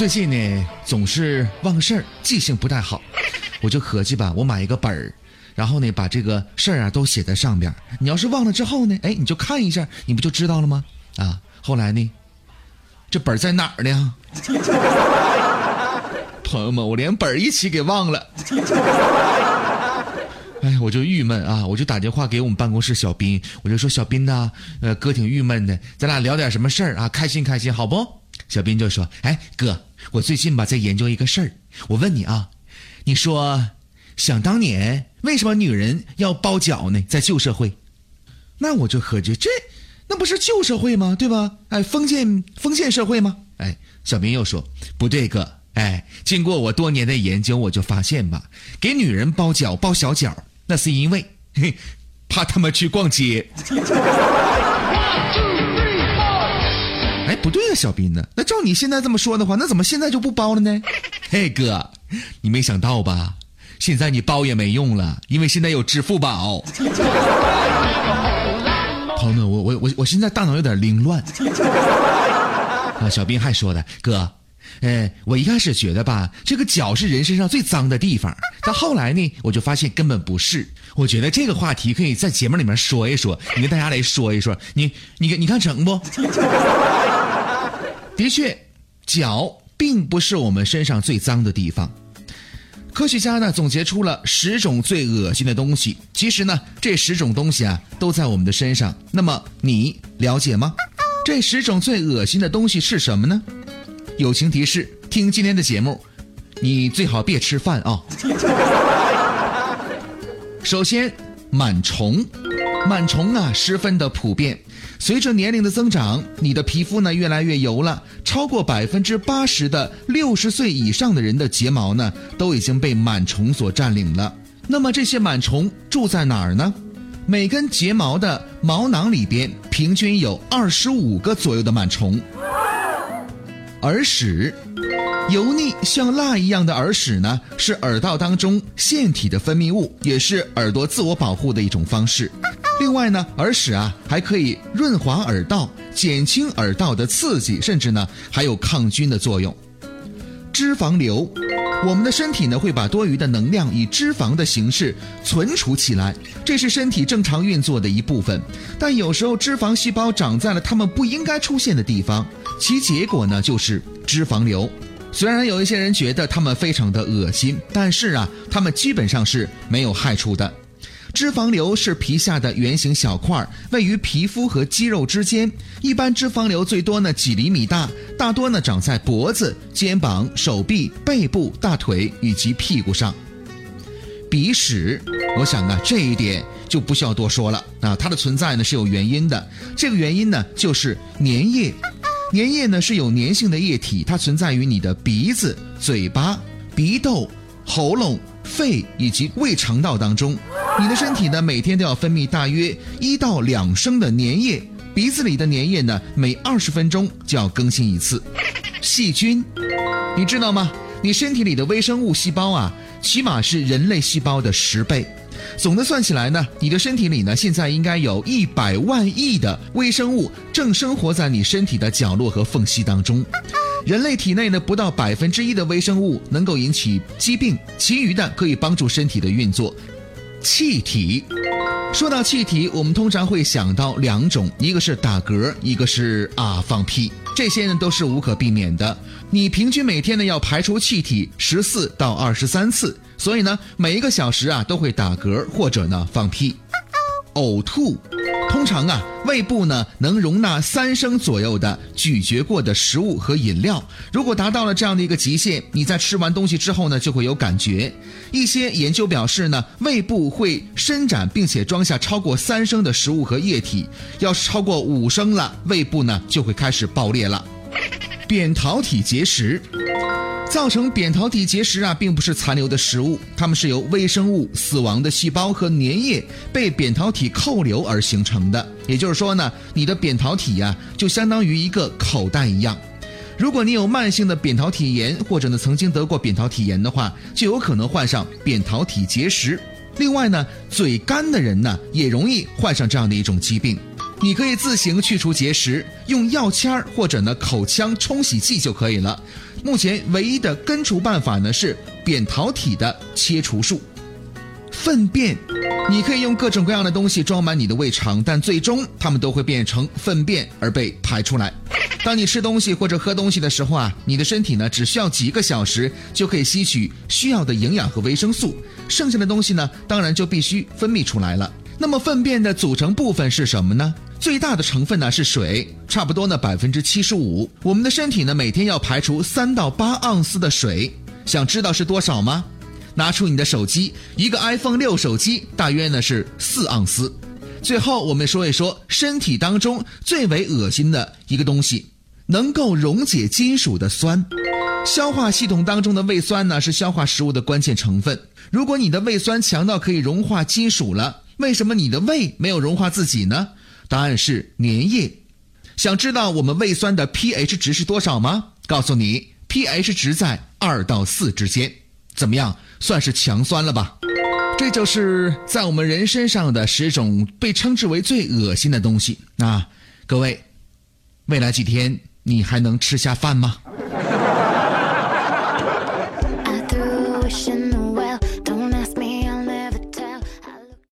最近呢总是忘事儿，记性不太好，我就合计吧，我买一个本儿，然后呢把这个事儿啊都写在上边。你要是忘了之后呢，哎，你就看一下，你不就知道了吗？啊，后来呢，这本儿在哪儿呢？朋友们，我连本儿一起给忘了。哎，我就郁闷啊！我就打电话给我们办公室小斌，我就说小斌呐，呃，哥挺郁闷的，咱俩聊点什么事儿啊？开心开心，好不？小斌就说：“哎，哥，我最近吧在研究一个事儿，我问你啊，你说，想当年为什么女人要包饺呢？在旧社会，那我就合计这，那不是旧社会吗？对吧？哎，封建封建社会吗？哎，小斌又说不对，哥，哎，经过我多年的研究，我就发现吧，给女人包饺包小饺。”那是因为，怕他们去逛街。小斌呢？那照你现在这么说的话，那怎么现在就不包了呢？嘿，哥，你没想到吧？现在你包也没用了，因为现在有支付宝。朋友们，我我我我现在大脑有点凌乱。啊，小斌还说的，哥。哎，我一开始觉得吧，这个脚是人身上最脏的地方，但后来呢，我就发现根本不是。我觉得这个话题可以在节目里面说一说，你跟大家来说一说，你你你看成不？的确，脚并不是我们身上最脏的地方。科学家呢总结出了十种最恶心的东西，其实呢这十种东西啊都在我们的身上。那么你了解吗？这十种最恶心的东西是什么呢？友情提示：听今天的节目，你最好别吃饭啊。首先，螨虫，螨虫啊十分的普遍。随着年龄的增长，你的皮肤呢越来越油了。超过百分之八十的六十岁以上的人的睫毛呢都已经被螨虫所占领了。那么这些螨虫住在哪儿呢？每根睫毛的毛囊里边平均有二十五个左右的螨虫。耳屎，油腻像蜡一样的耳屎呢，是耳道当中腺体的分泌物，也是耳朵自我保护的一种方式。另外呢，耳屎啊还可以润滑耳道，减轻耳道的刺激，甚至呢还有抗菌的作用。脂肪瘤，我们的身体呢会把多余的能量以脂肪的形式存储起来，这是身体正常运作的一部分。但有时候脂肪细胞长在了它们不应该出现的地方。其结果呢，就是脂肪瘤。虽然有一些人觉得它们非常的恶心，但是啊，它们基本上是没有害处的。脂肪瘤是皮下的圆形小块，位于皮肤和肌肉之间。一般脂肪瘤最多呢几厘米大，大多呢长在脖子、肩膀、手臂、背部、大腿以及屁股上。鼻屎，我想啊，这一点就不需要多说了啊，它的存在呢是有原因的。这个原因呢就是粘液。粘液呢是有粘性的液体，它存在于你的鼻子、嘴巴、鼻窦、喉咙、肺以及胃肠道当中。你的身体呢每天都要分泌大约一到两升的粘液，鼻子里的粘液呢每二十分钟就要更新一次。细菌，你知道吗？你身体里的微生物细胞啊，起码是人类细胞的十倍。总的算起来呢，你的身体里呢，现在应该有一百万亿的微生物正生活在你身体的角落和缝隙当中。人类体内呢，不到百分之一的微生物能够引起疾病，其余的可以帮助身体的运作。气体，说到气体，我们通常会想到两种，一个是打嗝，一个是啊放屁。这些呢都是无可避免的。你平均每天呢要排出气体十四到二十三次。所以呢，每一个小时啊都会打嗝或者呢放屁、呕吐。通常啊，胃部呢能容纳三升左右的咀嚼过的食物和饮料。如果达到了这样的一个极限，你在吃完东西之后呢就会有感觉。一些研究表示呢，胃部会伸展并且装下超过三升的食物和液体。要是超过五升了，胃部呢就会开始爆裂了。扁桃体结石。造成扁桃体结石啊，并不是残留的食物，它们是由微生物、死亡的细胞和粘液被扁桃体扣留而形成的。也就是说呢，你的扁桃体呀，就相当于一个口袋一样。如果你有慢性的扁桃体炎，或者呢曾经得过扁桃体炎的话，就有可能患上扁桃体结石。另外呢，嘴干的人呢，也容易患上这样的一种疾病。你可以自行去除结石，用药签儿或者呢口腔冲洗剂就可以了。目前唯一的根除办法呢是扁桃体的切除术。粪便，你可以用各种各样的东西装满你的胃肠，但最终它们都会变成粪便而被排出来。当你吃东西或者喝东西的时候啊，你的身体呢只需要几个小时就可以吸取需要的营养和维生素，剩下的东西呢当然就必须分泌出来了。那么粪便的组成部分是什么呢？最大的成分呢是水，差不多呢百分之七十五。我们的身体呢每天要排出三到八盎司的水，想知道是多少吗？拿出你的手机，一个 iPhone 六手机大约呢是四盎司。最后我们说一说身体当中最为恶心的一个东西，能够溶解金属的酸。消化系统当中的胃酸呢是消化食物的关键成分。如果你的胃酸强到可以融化金属了，为什么你的胃没有融化自己呢？答案是粘液。想知道我们胃酸的 pH 值是多少吗？告诉你，pH 值在二到四之间。怎么样，算是强酸了吧？这就是在我们人身上的十种被称之为最恶心的东西。那各位，未来几天你还能吃下饭吗？